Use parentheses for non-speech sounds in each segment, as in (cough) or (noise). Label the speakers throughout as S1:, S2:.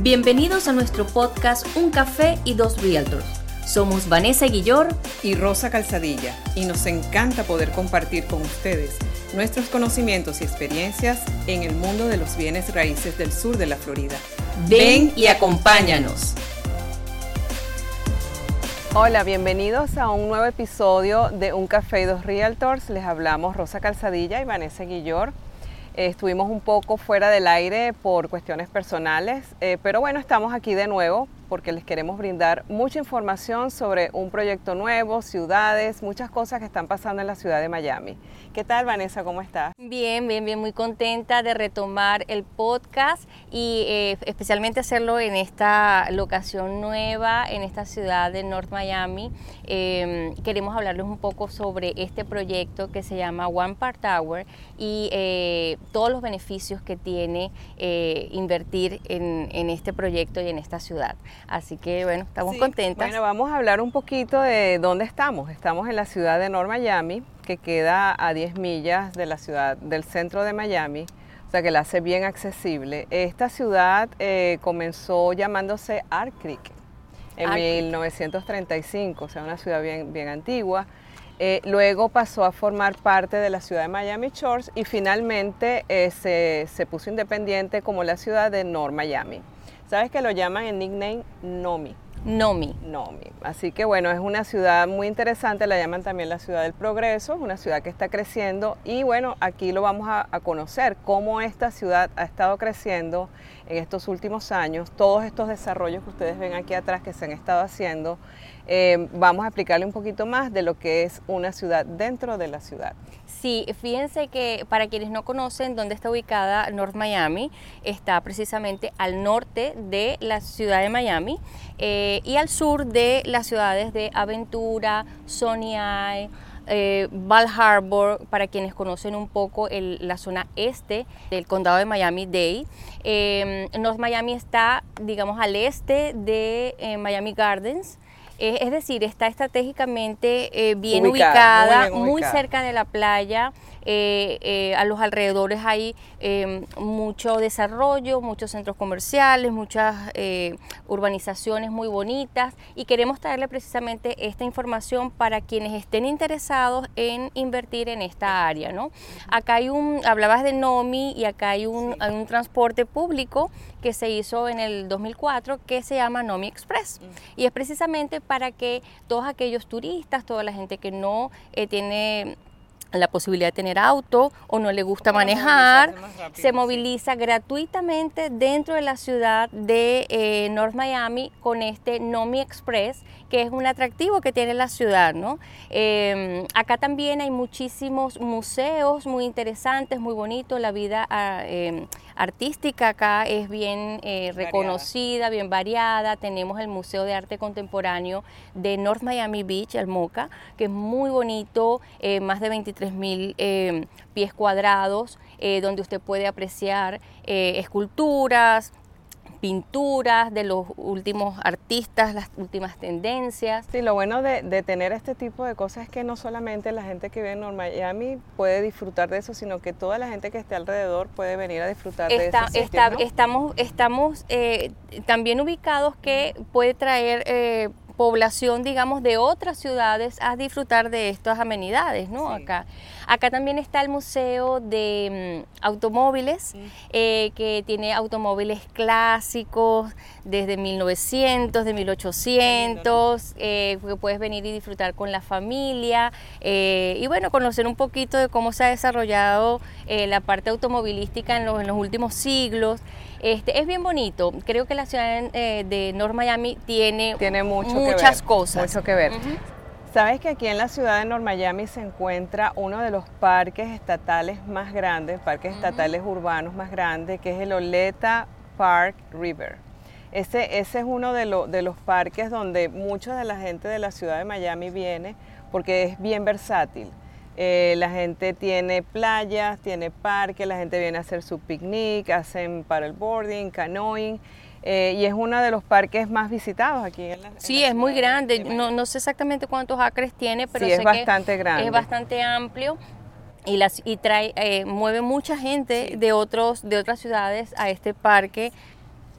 S1: Bienvenidos a nuestro podcast Un Café y Dos Realtors. Somos Vanessa Guillor
S2: y Rosa Calzadilla y nos encanta poder compartir con ustedes nuestros conocimientos y experiencias en el mundo de los bienes raíces del sur de la Florida.
S1: Ven y acompáñanos.
S2: Hola, bienvenidos a un nuevo episodio de Un Café y Dos Realtors. Les hablamos Rosa Calzadilla y Vanessa Guillor. Estuvimos un poco fuera del aire por cuestiones personales, eh, pero bueno, estamos aquí de nuevo porque les queremos brindar mucha información sobre un proyecto nuevo, ciudades, muchas cosas que están pasando en la ciudad de Miami. ¿Qué tal Vanessa? ¿Cómo estás?
S1: Bien, bien, bien, muy contenta de retomar el podcast y eh, especialmente hacerlo en esta locación nueva, en esta ciudad de North Miami. Em, queremos hablarles un poco sobre este proyecto que se llama One Part Tower y eh, todos los beneficios que tiene eh, invertir en, en este proyecto y en esta ciudad. Así que bueno, estamos contentas.
S2: Bueno, vamos a hablar un poquito de dónde estamos. Estamos en la ciudad de North Miami, que queda a 10 millas de la ciudad del centro de Miami, o sea que la hace bien accesible. Esta ciudad eh, comenzó llamándose Art Creek en 1935, o sea, una ciudad bien, bien antigua. Eh, luego pasó a formar parte de la ciudad de Miami Shores y finalmente eh, se, se puso independiente como la ciudad de North Miami. ¿Sabes que lo llaman en nickname Nomi?
S1: Nomi.
S2: Nomi. Así que bueno, es una ciudad muy interesante, la llaman también la ciudad del progreso, es una ciudad que está creciendo y bueno, aquí lo vamos a, a, conocer, cómo esta ciudad ha estado creciendo en estos últimos años, todos estos desarrollos que ustedes ven aquí atrás que se han estado haciendo eh, vamos a explicarle un poquito más de lo que es una ciudad dentro de la ciudad.
S1: Sí, fíjense que para quienes no conocen dónde está ubicada North Miami, está precisamente al norte de la ciudad de Miami eh, y al sur de las ciudades de Aventura, Isle, eh, Val Harbor, para quienes conocen un poco la zona este del condado de Miami-Dade. Eh, North Miami está, digamos, al este de Miami Gardens. Es decir, está estratégicamente eh, bien ubicada, muy, cerca de la playa. Eh, a los alrededores hay em, mucho desarrollo, muchos centros comerciales, muchas urbanizaciones muy bonitas y queremos traerle precisamente esta información para quienes estén interesados en invertir en esta área. ¿no? Acá hay un, hablabas de NOMI y acá hay un, hay un transporte público que se hizo en el 2004 que se llama NOMI Express y es precisamente para que todos aquellos turistas, toda la gente que no eh, tiene la posibilidad de tener auto o no le gusta manejar, se moviliza gratuitamente dentro de la ciudad de eh, North Miami con este Nomi Express, que es un atractivo que tiene la ciudad. ¿no? Em, acá también hay muchísimos museos muy interesantes, muy bonitos, la vida ah, em, artística acá es bien eh, reconocida, bien variada, tenemos el Museo de Arte Contemporáneo de North Miami Beach, el MOCA, que es muy bonito, eh, más de 23 mil eh, pies cuadrados, eh, donde usted puede apreciar esculturas, pinturas de los últimos artistas, las últimas tendencias.
S2: Sí, lo bueno de, tener este tipo de cosas es que no solamente la gente que vive en North Miami puede disfrutar de eso, sino que toda la gente que esté alrededor puede venir a disfrutar de eso.
S1: Estamos, estamos también ubicados que puede traer población, digamos, de otras ciudades a disfrutar de estas amenidades, ¿no? Acá. Acá también está el Museo de mm, Automóviles, eh, que tiene automóviles clásicos desde 1900, de 1800, eh, que puedes venir y disfrutar con la familia eh, y bueno, conocer un poquito de cómo se ha desarrollado la parte automovilística en los, en los últimos siglos. Este, es bien bonito. Creo que la ciudad de, de North Miami tiene,
S2: tiene mucho
S1: muchas cosas.
S2: Mucho que ver. Sabes que aquí en la ciudad de North Miami se encuentra uno de los parques estatales más grandes, parques estatales urbanos más grandes, que es el Oleta Park River. Ese, ese es uno de, de los parques donde mucha de la gente de la ciudad de Miami viene porque es bien versátil. Eh, la gente tiene playas, tiene parques, la gente viene a hacer su picnic, hacen paddleboarding, canoeing. Eh, y es uno de los parques más visitados aquí en la
S1: Sí, es muy grande. No, no, sé exactamente cuántos acres tiene, pero
S2: sí, es bastante grande.
S1: Es bastante amplio y, las, y trae, eh, mueve mucha gente de, otros, de otras ciudades a este parque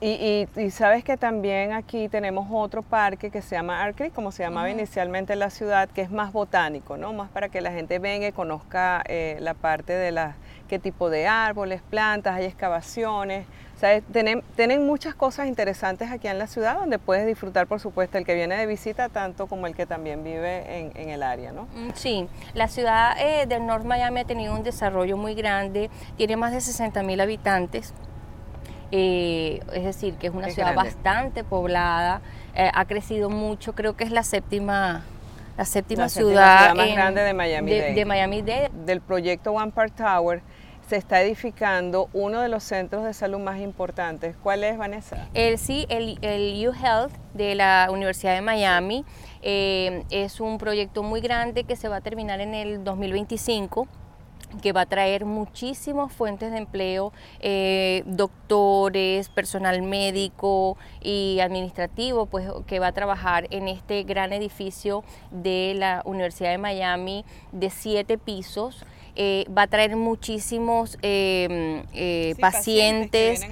S2: Y, sabes que también aquí tenemos otro parque que se llama Arctic, como se llamaba inicialmente la ciudad, que es más botánico, ¿no? Más para que la gente venga y conozca eh, la parte de la, qué tipo de árboles, plantas, hay excavaciones. O sea, tienen, muchas cosas interesantes aquí en la ciudad donde puedes disfrutar, por supuesto, el que viene de visita, tanto como el que también vive en, el área, ¿no?
S1: Mm, sí, la ciudad eh, de North Miami ha tenido un desarrollo muy grande, tiene más de 60 mil habitantes. Eh, es decir, que es una ciudad bastante poblada, eh, ha crecido mucho, creo que es la séptima, la séptima, ciudad,
S2: más grande de Miami,
S1: de, Miami Dade.
S2: Del proyecto One Park Tower se está edificando uno de los centros de salud más importantes. ¿Cuál es, Vanessa?
S1: El, sí, el, el U-Health de la Universidad de Miami. Eh, es un proyecto muy grande que se va a terminar en el 2025 que va a traer muchísimas fuentes de empleo, eh, doctores, personal médico y administrativo, pues que va a trabajar en este gran edificio de la Universidad de Miami de siete pisos. Eh, va a traer muchísimos em, eh, pacientes,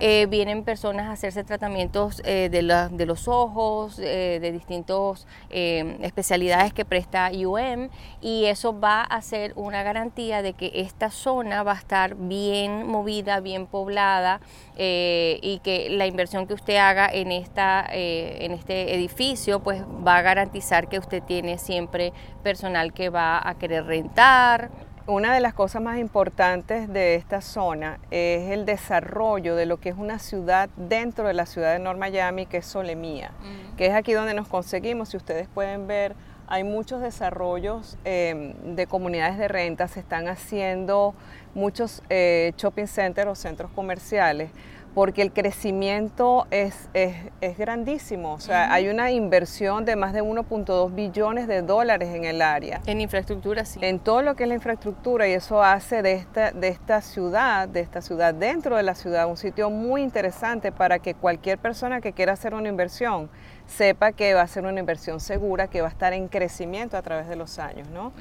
S1: eh, vienen, personas a hacerse tratamientos de, de, los ojos, de distintas especialidades que presta UM y eso va a ser una garantía de que esta zona va a estar bien movida, bien poblada y que la inversión que usted haga en, esta, en este edificio pues va a garantizar que usted tiene siempre personal que va a querer rentar.
S2: Una de las cosas más importantes de esta zona es el desarrollo de lo que es una ciudad dentro de la ciudad de North Miami, que es Solemía, mm. que es aquí donde nos conseguimos. Si ustedes pueden ver, hay muchos desarrollos em, de comunidades de renta, se están haciendo muchos eh, shopping centers o centros comerciales porque el crecimiento es, es, grandísimo. O sea, hay una inversión de más de 1.2 billones de dólares en el área.
S1: En infraestructura, sí.
S2: En todo lo que es la infraestructura y eso hace de esta, de esta ciudad, de esta ciudad dentro de la ciudad, un sitio muy interesante para que cualquier persona que quiera hacer una inversión sepa que va a ser una inversión segura, que va a estar en crecimiento a través de los años, ¿no?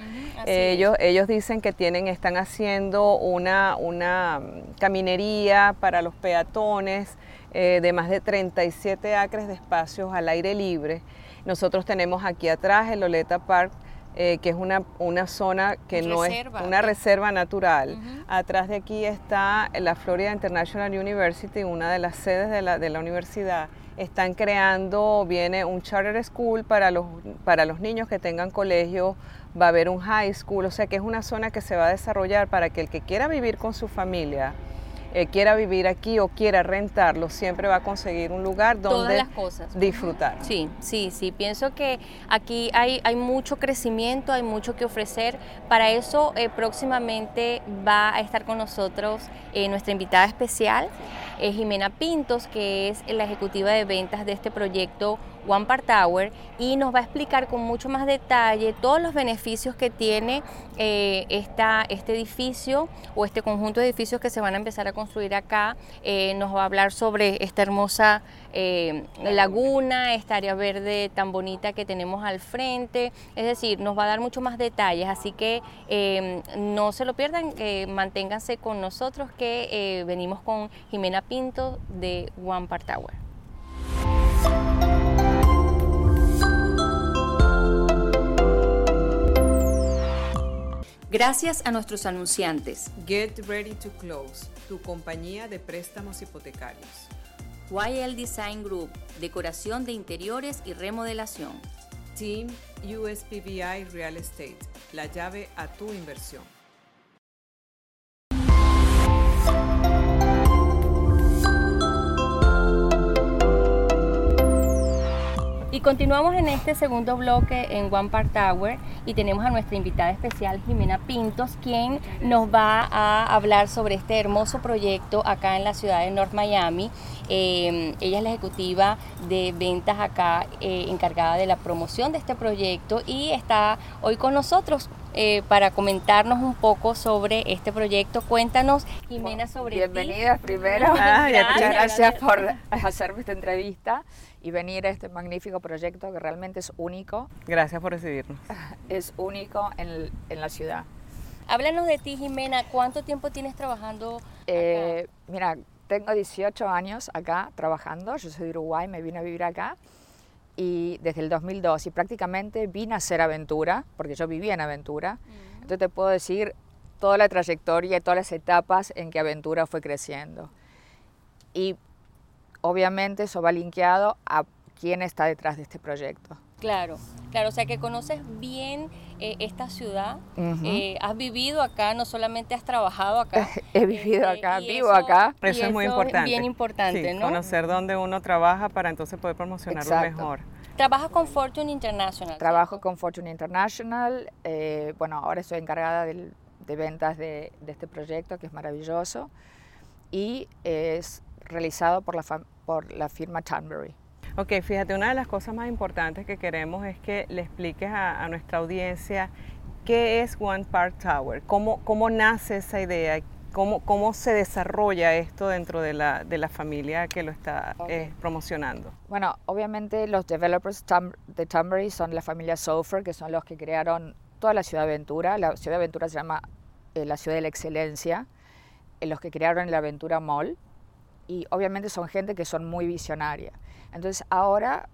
S2: ellos, ellos dicen que tienen, están haciendo una, una caminería para los peatones eh, de más de 37 acres de espacios al aire libre. Nosotros tenemos aquí atrás el Loleta Park, eh, que es una, una zona que no es una reserva natural. Atrás de aquí está la Florida International University, una de las sedes de la, de la universidad están creando, viene un charter school para los, para los niños que tengan colegio, va a haber un high school, o sea que es una zona que se va a desarrollar para que el que quiera vivir con su familia, eh, quiera vivir aquí o quiera rentarlo, siempre va a conseguir un lugar donde disfrutar.
S1: Sí, sí, sí. Pienso que aquí hay, hay mucho crecimiento, hay mucho que ofrecer. Para eso eh, próximamente va a estar con nosotros eh, nuestra invitada especial, Jimena Pintos, que es la ejecutiva de ventas de este proyecto One Part Tower y nos va a explicar con mucho más detalle todos los beneficios que tiene eh, este edificio o este conjunto de edificios que se van a empezar a construir acá. Eh, nos va a hablar sobre esta hermosa eh, laguna, esta área verde tan bonita que tenemos al frente. Es decir, nos va a dar mucho más detalles, así que no se lo pierdan, manténganse con nosotros que venimos con Jimena Pinto de One Part Tower. Gracias a nuestros anunciantes.
S2: Get Ready to Close, tu compañía de préstamos hipotecarios.
S1: YL Design Group, decoración de interiores y remodelación.
S2: Team USPBI Real Estate, la llave a tu inversión.
S1: Y continuamos en este segundo bloque en One Park Tower y tenemos a nuestra invitada especial Jimena Pintos, quien nos va a hablar sobre este hermoso proyecto acá en la ciudad de North Miami. Eh, ella es la ejecutiva de ventas acá, eh, encargada de la promoción de este proyecto y está hoy con nosotros. Eh, para comentarnos un poco sobre este proyecto. Cuéntanos, Jimena, sobre
S3: Bienvenida primero. Ah, muchas gracias por hacerme esta entrevista y venir a este magnífico proyecto que realmente es único.
S2: Gracias por recibirnos.
S3: Es único en, en la ciudad.
S1: Háblanos de ti, Jimena. ¿Cuánto tiempo tienes trabajando?
S3: Eh, mira, tengo 18 años acá trabajando, yo soy de Uruguay, me vine a vivir acá y desde el 2002 y prácticamente vine a hacer aventura, porque yo vivía en aventura, entonces te puedo decir toda la trayectoria y todas las etapas en que aventura fue creciendo. Y obviamente eso va linkeado a quién está detrás de este proyecto.
S1: Claro, claro, o sea que conoces bien eh, esta ciudad, eh, has vivido acá, no solamente has trabajado acá. (laughs)
S3: He vivido
S1: este,
S3: acá, vivo acá.
S2: Eso es muy importante.
S1: Bien importante,
S2: Sí,
S1: ¿no?
S2: Conocer dónde uno trabaja para entonces poder promocionarlo
S3: Exacto.
S2: mejor.
S1: Trabajas con Fortune International.
S3: Trabajo
S1: ¿cierto?
S3: con Fortune International, eh, bueno, ahora estoy encargada del- de ventas de, de este proyecto que es maravilloso y es realizado por la, por la firma Tunbury.
S2: Ok, fíjate, una de las cosas más importantes que queremos es que le expliques a, a nuestra audiencia qué es One Park Tower, cómo, cómo nace esa idea, cómo, cómo se desarrolla esto dentro de la, de la familia que lo está eh, promocionando.
S3: Bueno, obviamente los developers de Tunbury son la familia Sofer, que son los que crearon toda la Ciudad de Aventura. La Ciudad de Aventura se llama eh, la Ciudad de la Excelencia, eh, los que crearon la Aventura Mall. Y obviamente son gente que son muy visionaria. Entonces ahora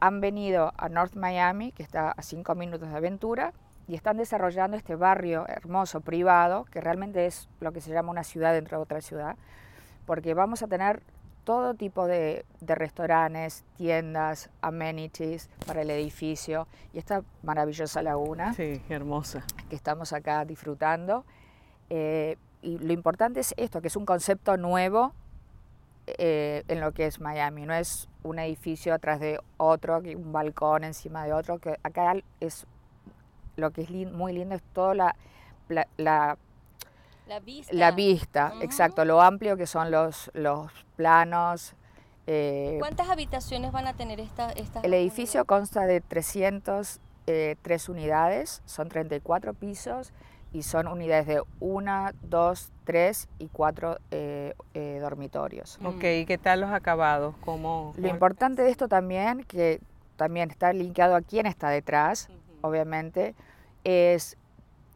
S3: han venido a North Miami, que está a cinco minutos de Aventura, y están desarrollando este barrio hermoso, privado, que realmente es lo que se llama una ciudad dentro de otra ciudad, porque vamos a tener todo tipo de, de restaurantes, tiendas, amenities para el edificio y esta maravillosa laguna
S2: Sí, hermosa.
S3: que estamos acá disfrutando. Eh, y lo importante es esto, que es un concepto nuevo eh, en lo que es Miami. No es un edificio atrás de otro, un balcón encima de otro, que acá es lo que es lin- muy lindo es toda la, la, la-
S1: La vista.
S3: la vista,
S1: Ujú.
S3: exacto, lo amplio que son los, los planos. eh,
S1: ¿Cuántas habitaciones van a tener esta, estas
S3: el edificio consta de 303 unidades, son 34 pisos y son unidades de 1, 2, 3 y 4 dormitorios.
S1: Mm.
S2: Ok, ¿y qué tal los acabados? ¿Cómo,
S3: Lo importante de esto también, que también está linkeado a quién está detrás, obviamente, es,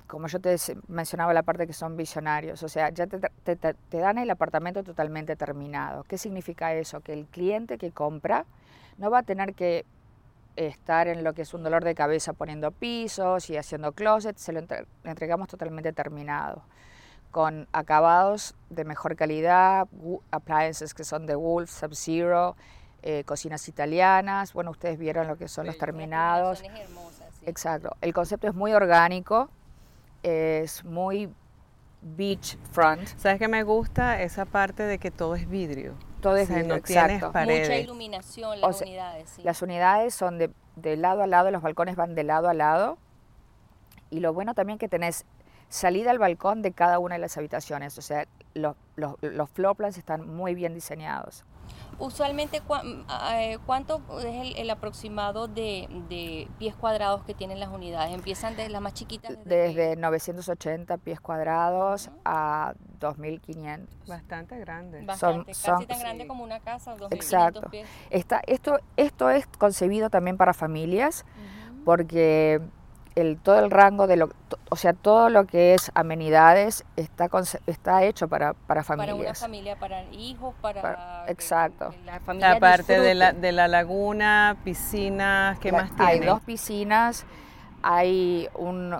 S3: como yo te mencionaba, la parte que son visionarios, o sea, ya te, te- te- te dan el apartamento totalmente terminado. ¿Qué significa eso? Que el cliente que compra no va a tener que estar en lo que es un dolor de cabeza poniendo pisos y haciendo closets, se lo entre- entregamos totalmente terminado, con acabados de mejor calidad, appliances que son de Wolf, Sub-Zero, eh, cocinas italianas, bueno, ustedes vieron lo que son los terminados.
S1: terminaciones hermosas, sí.
S3: Exacto. El concepto es muy orgánico, es muy beachfront,
S2: ¿Sabes qué me gusta? Esa parte de que todo es vidrio.
S3: Todo es
S2: no tienes paredes.
S1: Mucha iluminación, las
S3: O sea,
S1: unidades, sí.
S3: Las unidades son de, de lado a lado, los balcones van de lado a lado. Y lo bueno también que tenés salida al balcón de cada una de las habitaciones. O sea, los, los, los floor plans están muy bien diseñados.
S1: Usualmente, ah, eh, ¿cuánto es el, el aproximado de, de pies cuadrados que tienen las unidades? ¿Empiezan desde las más chiquitas?
S3: Desde 980 pies cuadrados a 2500.
S2: Bastante grande.
S1: Bastante,
S3: son-
S1: casi tan
S2: sí.
S1: grande como una casa, 2.500
S3: Exacto.
S1: pies.
S3: Está, esto, esto es concebido también para familias porque el, todo el rango de lo, to- o sea, todo lo que es amenidades está, está hecho para, para
S1: Para una
S3: familias.
S1: familia, para hijos, para...
S3: Para-
S1: que-
S3: exacto.
S1: que la familia
S2: Aparte de la, de la laguna, piscinas, ¿qué
S3: La-
S2: más tiene?
S3: Hay dos piscinas, hay, un,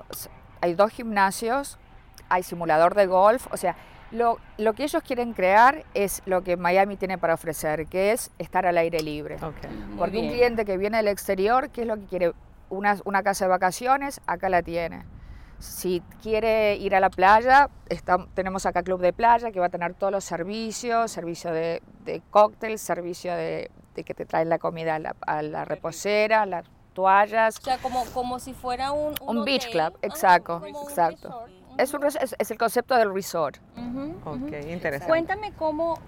S3: hay dos gimnasios, hay simulador de golf, o sea, lo, lo que ellos quieren crear es lo que Miami tiene para ofrecer, que es estar al aire libre. Porque un cliente que viene del exterior, ¿qué es lo que quiere? Una, una casa de vacaciones, acá la tiene. Si quiere ir a la playa, está- tenemos acá Club de Playa, que va a tener todos los servicios, servicio de, de cóctel, servicio de, de que te traen la comida a la, a la reposera, las toallas.
S1: O sea, como, como si fuera un...
S3: Un beach club,
S1: Ah,
S3: exacto,
S1: un
S3: exacto.
S1: resort.
S3: Es, un, res- es, es el concepto del resort.
S1: Ujú,
S2: Ok,
S1: ujú.
S2: interesante.
S1: Cuéntame cómo,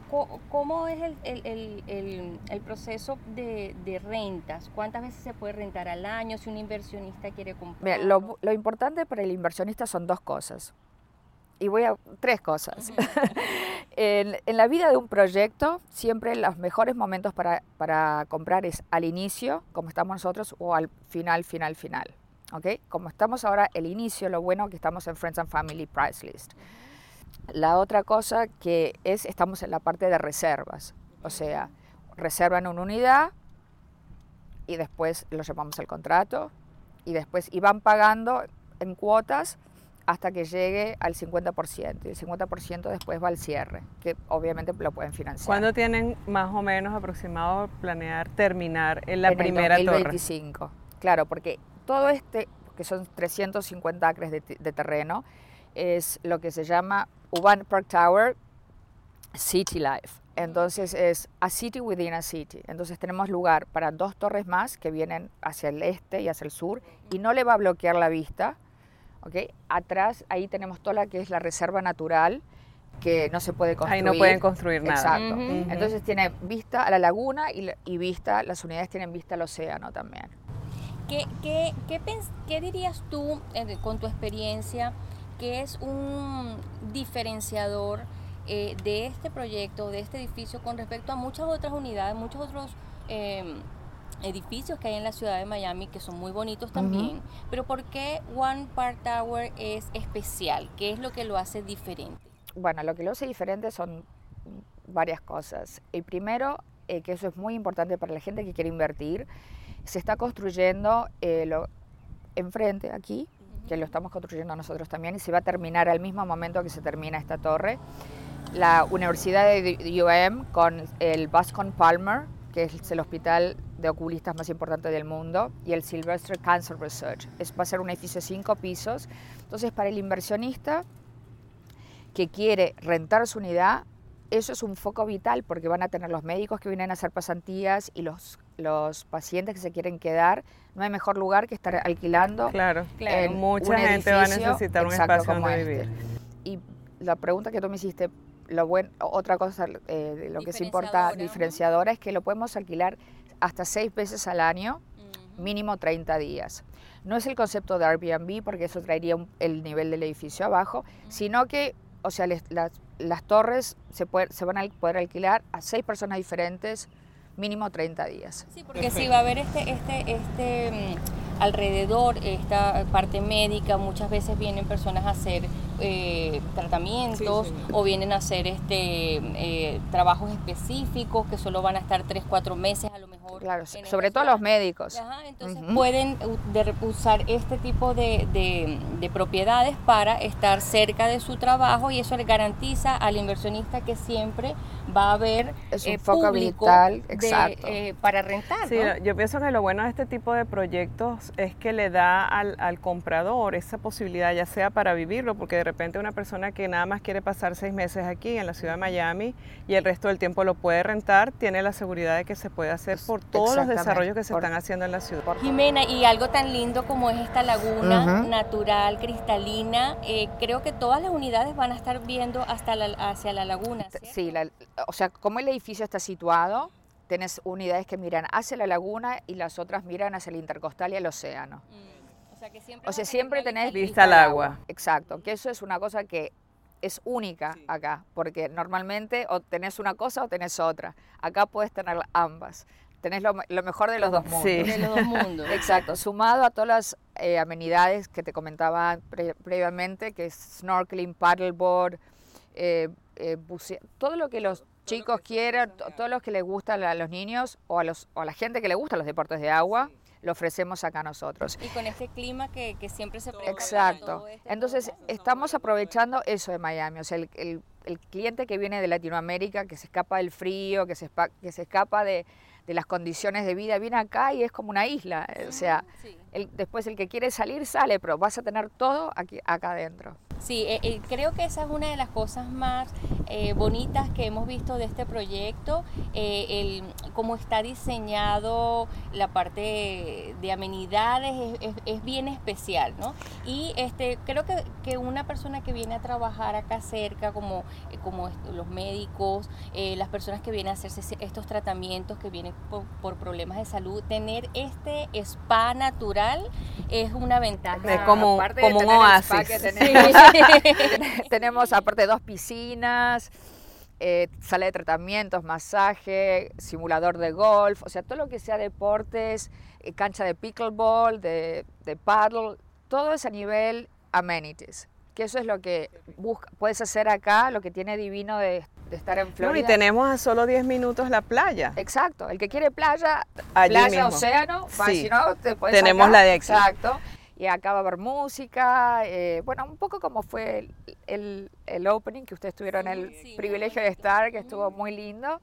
S1: cómo es el, el- el- el- el proceso de, de rentas. ¿Cuántas veces se puede rentar al año si un inversionista quiere comprar?
S3: Mira, lo, lo importante para el inversionista son dos cosas. Y voy a tres cosas. (laughs) en, en la vida de un proyecto, siempre los mejores momentos para, para comprar es al inicio, como estamos nosotros, o al final, final, final. ¿Ok? Como estamos ahora, el inicio, lo bueno que estamos en Friends and Family Price List. La otra cosa que es, estamos en la parte de reservas, o sea, reservan una unidad y después lo llamamos al contrato y después y van pagando en cuotas hasta que llegue al 50% y el 50% después va al cierre, que obviamente lo pueden financiar.
S2: ¿Cuándo tienen más o menos aproximado planear terminar en la primera
S3: el
S2: torre?
S3: 2025, claro, porque todo este, que son 350 acres de, de terreno, es lo que se llama One Park Tower City Life. Entonces es a city within a city. Entonces tenemos lugar para dos torres más que vienen hacia el este y hacia el sur y no le va a bloquear la vista. ¿okay? Atrás ahí tenemos toda la que es la reserva natural que no se puede construir.
S2: Ahí no pueden construir nada.
S3: Exacto. Entonces tiene vista a la laguna y, y, vista, las unidades tienen vista al océano también.
S1: ¿Qué, qué, qué, qué dirías tú eh, con tu experiencia que es un diferenciador? eh, de este proyecto, de este edificio, con respecto a muchas otras unidades, muchos otros eh, edificios que hay en la ciudad de Miami, que son muy bonitos también. Uh -huh. Pero ¿por qué One Park Tower es especial? ¿Qué es lo que lo hace diferente?
S3: Bueno, lo que lo hace diferente son varias cosas. El primero, eh, que eso es muy importante para la gente que quiere invertir, se está construyendo eh, lo, enfrente aquí, que lo estamos construyendo nosotros también, y se va a terminar al mismo momento que se termina esta torre la Universidad de UM con el Bascom Palmer, que es el hospital de oculistas más importante del mundo, y el Sylvester Cancer Research. Es, va a ser un edificio de cinco pisos. Entonces, para el inversionista que quiere rentar su unidad, eso es un foco vital porque van a tener los médicos que vienen a hacer pasantías y los, los pacientes que se quieren quedar. No hay mejor lugar que estar alquilando.
S2: Claro, claro. mucha gente va a necesitar un espacio donde vivir.
S3: Este. Y la pregunta que tú me hiciste, lo buen, otra cosa, eh, lo que se importa diferenciadora es que lo podemos alquilar hasta seis veces al año, uh -huh. mínimo 30 días. No es el concepto de Airbnb porque eso traería un, el nivel del edificio abajo, uh -huh. sino que, o sea, les, las, las, torres se, puede, se, van a poder alquilar a seis personas diferentes, mínimo 30 días.
S1: Sí, porque si va a haber este, este, este alrededor, esta parte médica, muchas veces vienen personas a hacer eh, tratamientos sí. o vienen a hacer este eh, trabajos específicos que solo van a estar 3, 4 meses a lo mejor.
S3: Claro, sobre todo los médicos.
S1: Ajá, entonces uh -huh. pueden de, usar este tipo de, de, de, propiedades para estar cerca de su trabajo y eso le garantiza al inversionista que siempre va a haber
S3: es un eh, foco vital,
S1: de,
S3: exacto.
S1: Eh, para rentar.
S2: Sí,
S1: ¿no?
S2: yo pienso que lo bueno de este tipo de proyectos es que le da al, al comprador esa posibilidad, ya sea para vivirlo, porque de repente una persona que nada más quiere pasar seis meses aquí en la ciudad de Miami y el resto del tiempo lo puede rentar, tiene la seguridad de que se puede hacer por todos los desarrollos que se por, están haciendo en la ciudad.
S1: Jimena, y algo tan lindo como es esta laguna uh -huh. natural, cristalina, eh, creo que todas las unidades van a estar viendo hasta la, hacia la laguna.
S3: ¿sí? Sí, la, o sea, como el edificio está situado, tienes unidades que miran hacia la laguna y las otras miran hacia el intercostal y el océano.
S1: Mm. O sea, que siempre,
S3: o sea, siempre tenés
S2: vista al agua. agua.
S3: Exacto, que eso es una cosa que es única sí. acá, porque normalmente o tenés una cosa o tenés otra. Acá puedes tener ambas. Tenés lo, lo mejor de los dos mundos.
S1: Sí. De los dos mundos. (laughs)
S3: Exacto, sumado a todas las eh, amenidades que te comentaba pre previamente, que es snorkeling, paddleboard, eh, eh, todo lo que los chicos quieran, todos los que les gustan a los niños o a, los, o a la gente que le gustan los deportes de agua, sí. lo ofrecemos acá nosotros.
S1: Y con este clima que, que siempre se
S3: prepara Exacto. Este Entonces, estamos aprovechando eso de Miami, o sea, el, el, el, cliente que viene de Latinoamérica, que se escapa del frío, que se, que se escapa de, de las condiciones de vida, viene acá y es como una isla, o sea, sí. el, después el que quiere salir sale, pero vas a tener todo aquí, acá adentro.
S1: Sí, eh, eh, creo que esa es una de las cosas más eh, bonitas que hemos visto de este proyecto, eh, el, cómo está diseñado la parte de amenidades es, es, es, bien especial, ¿no? Y este, creo que, que, una persona que viene a trabajar acá cerca, como, como los médicos, las personas que vienen a hacerse estos tratamientos que vienen por, por, problemas de salud, tener este spa natural es una ventaja.
S2: Es como, como un oasis. (laughs) (laughs)
S3: Tenemos aparte dos piscinas, eh, sala de tratamientos, masaje, simulador de golf, o sea, todo lo que sea deportes, eh, cancha de pickleball, de, de paddle, todo es a nivel amenities que eso es lo que busca, puedes hacer acá, lo que tiene divino de, estar en Florida.
S2: y tenemos a solo 10 minutos la playa.
S3: Exacto, el que quiere playa, playa, océano, si no, te puedes
S2: Tenemos la de aquí.
S3: Exacto. Y acá va a haber música, eh, bueno, un poco como fue el, el, opening, que ustedes tuvieron el privilegio de estar, que estuvo muy lindo.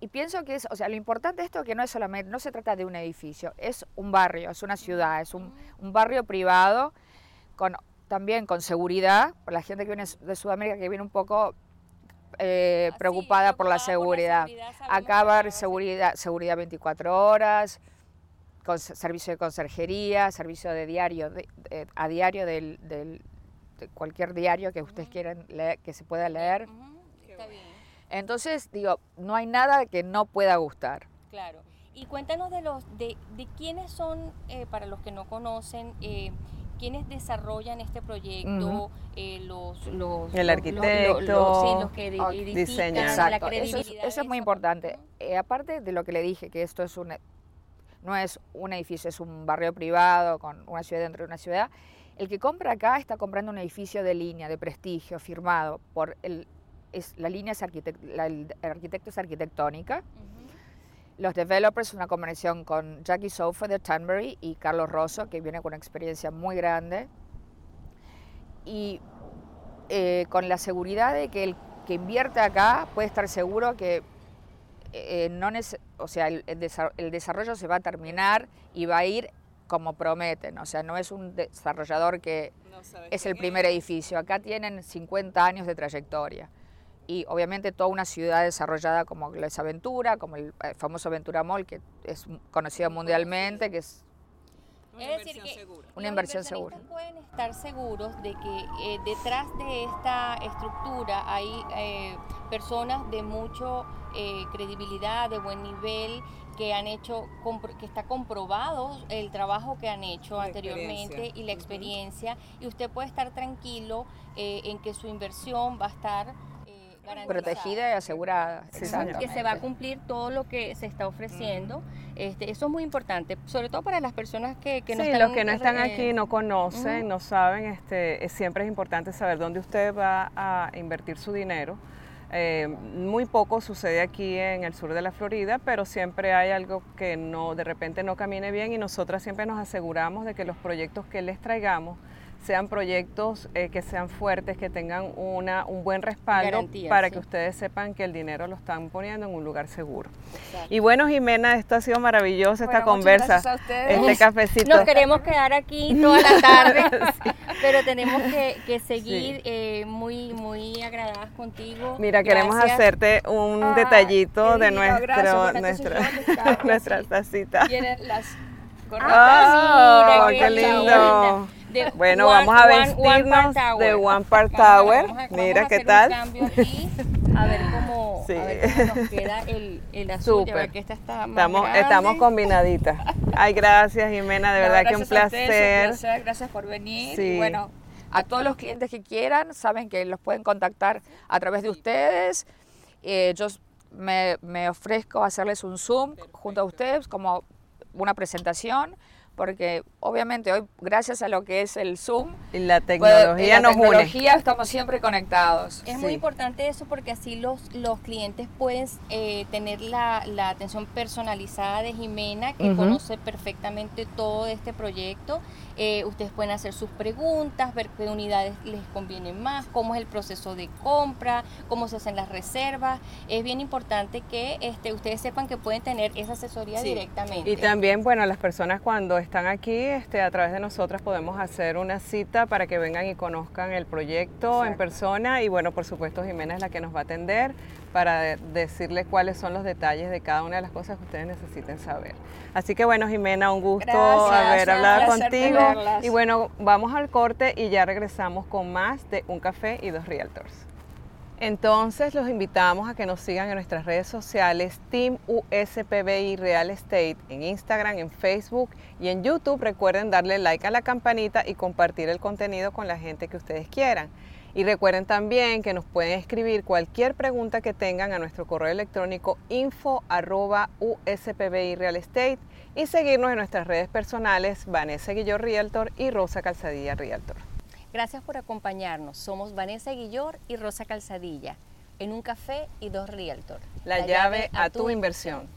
S3: Y pienso que es, o sea, lo importante de esto es que no es solamente, no se trata de un edificio, es un barrio, es una ciudad, es un, un barrio privado con también con seguridad, por la gente que viene de Sudamérica que viene un poco eh, preocupada, por la seguridad. Acá va a haber seguridad, seguridad 24 horas, servicio de conserjería, servicio de diario, a diario del, de cualquier diario que ustedes quieran leer, que se pueda leer. Entonces, digo, no hay nada que no pueda gustar.
S1: Claro. Y cuéntanos de los de, de quiénes son, eh, para los que no conocen, eh, quienes desarrollan este proyecto, eh, los, los,
S2: el arquitecto,
S1: los, que diseñan,
S3: la credibilidad. Eso es, muy importante. Eh, aparte de lo que le dije, que esto es un, no es un edificio, es un barrio privado con una ciudad dentro de una ciudad. El que compra acá está comprando un edificio de línea, de prestigio, firmado por el, es, la línea es el arquitecto es arquitectónica. Los developers, una combinación con Jackie Sofa de Tunbury y Carlos Rosso, que viene con una experiencia muy grande. Y eh, con la seguridad de que el que invierte acá puede estar seguro que eh, no o sea, el, desarrollo se va a terminar y va a ir como prometen. O sea, no es un desarrollador que es el primer edificio. Acá tienen 50 años de trayectoria y obviamente toda una ciudad desarrollada como es Aventura, como el eh, famoso Aventura Mall, que es conocido mundialmente, que es
S1: una inversión segura. Una inversión segura. pueden estar seguros de que eh, detrás de esta estructura hay eh, personas de mucho credibilidad, de buen nivel, que han hecho, que está comprobado el trabajo que han hecho anteriormente y la experiencia, y usted puede estar tranquilo en que su inversión va a estar
S3: protegida y asegurada.
S1: que se va a cumplir todo lo que se está ofreciendo. Este, eso es muy importante, sobre todo para las personas que, que
S2: no
S1: están...
S2: los que no están aquí, no conocen, no saben, este, siempre es importante saber dónde usted va a invertir su dinero. Eh, muy poco sucede aquí en el sur de la Florida, pero siempre hay algo que no, de repente no camine bien y nosotras siempre nos aseguramos de que los proyectos que les traigamos sean proyectos eh, que sean fuertes, que tengan una, un buen respaldo para que ustedes sepan que el dinero lo están poniendo en un lugar seguro. Y bueno, Jimena, esto ha sido maravilloso, esta conversa, este cafecito.
S1: Nos queremos quedar aquí toda la (laughs) tarde, pero tenemos que, seguir eh, muy, muy agradadas contigo.
S2: Mira, queremos hacerte un detallito de nuestro, nuestra, (laughs) nuestra tacita.
S3: Tienen las
S2: ¡Oh, qué lindo! Bueno, vamos a vestirnos de One Part Tower. Mira qué tal.
S1: a ver cómo, nos queda el, el azul. Super. Que esta está
S2: estamos, estamos combinaditas. Ay, gracias Jimena, de verdad que un placer.
S3: Gracias por venir. Y bueno, a todos los clientes que quieran, saben que los pueden contactar a través de ustedes. Eh, yo me, me ofrezco a hacerles un Zoom junto a ustedes como una presentación porque obviamente hoy, gracias a lo que es el Zoom
S2: y la tecnología,
S3: la tecnología estamos siempre conectados.
S1: Es muy importante eso porque así los, los clientes pueden eh, tener la, la, atención personalizada de Jimena, que conoce perfectamente todo este proyecto. Eh, ustedes pueden hacer sus preguntas, ver qué unidades les conviene más, cómo es el proceso de compra, cómo se hacen las reservas. Es bien importante que este, ustedes sepan que pueden tener esa asesoría directamente.
S2: Y también, bueno, las personas cuando están aquí, este, a través de nosotras podemos hacer una cita para que vengan y conozcan el proyecto en persona y bueno, por supuesto Jimena es la que nos va a atender para decirles cuáles son los detalles de cada una de las cosas que ustedes necesiten saber. Así que bueno, Jimena, un gusto haber hablado contigo. Y bueno, vamos al corte y ya regresamos con más de Un Café y Dos Realtors. Entonces los invitamos a que nos sigan en nuestras redes sociales Team USPBI Real Estate en Instagram, en Facebook y en YouTube. Recuerden darle like a la campanita y compartir el contenido con la gente que ustedes quieran. Y recuerden también que nos pueden escribir cualquier pregunta que tengan a nuestro correo electrónico info arroba USPBI Real Estate y seguirnos en nuestras redes personales Vanessa Guillor Realtor y Rosa Calzadilla Realtor.
S1: Gracias por acompañarnos. Somos Vanessa Guillor y Rosa Calzadilla en un café y dos Realtor.
S2: La, llave, a, tu, inversión.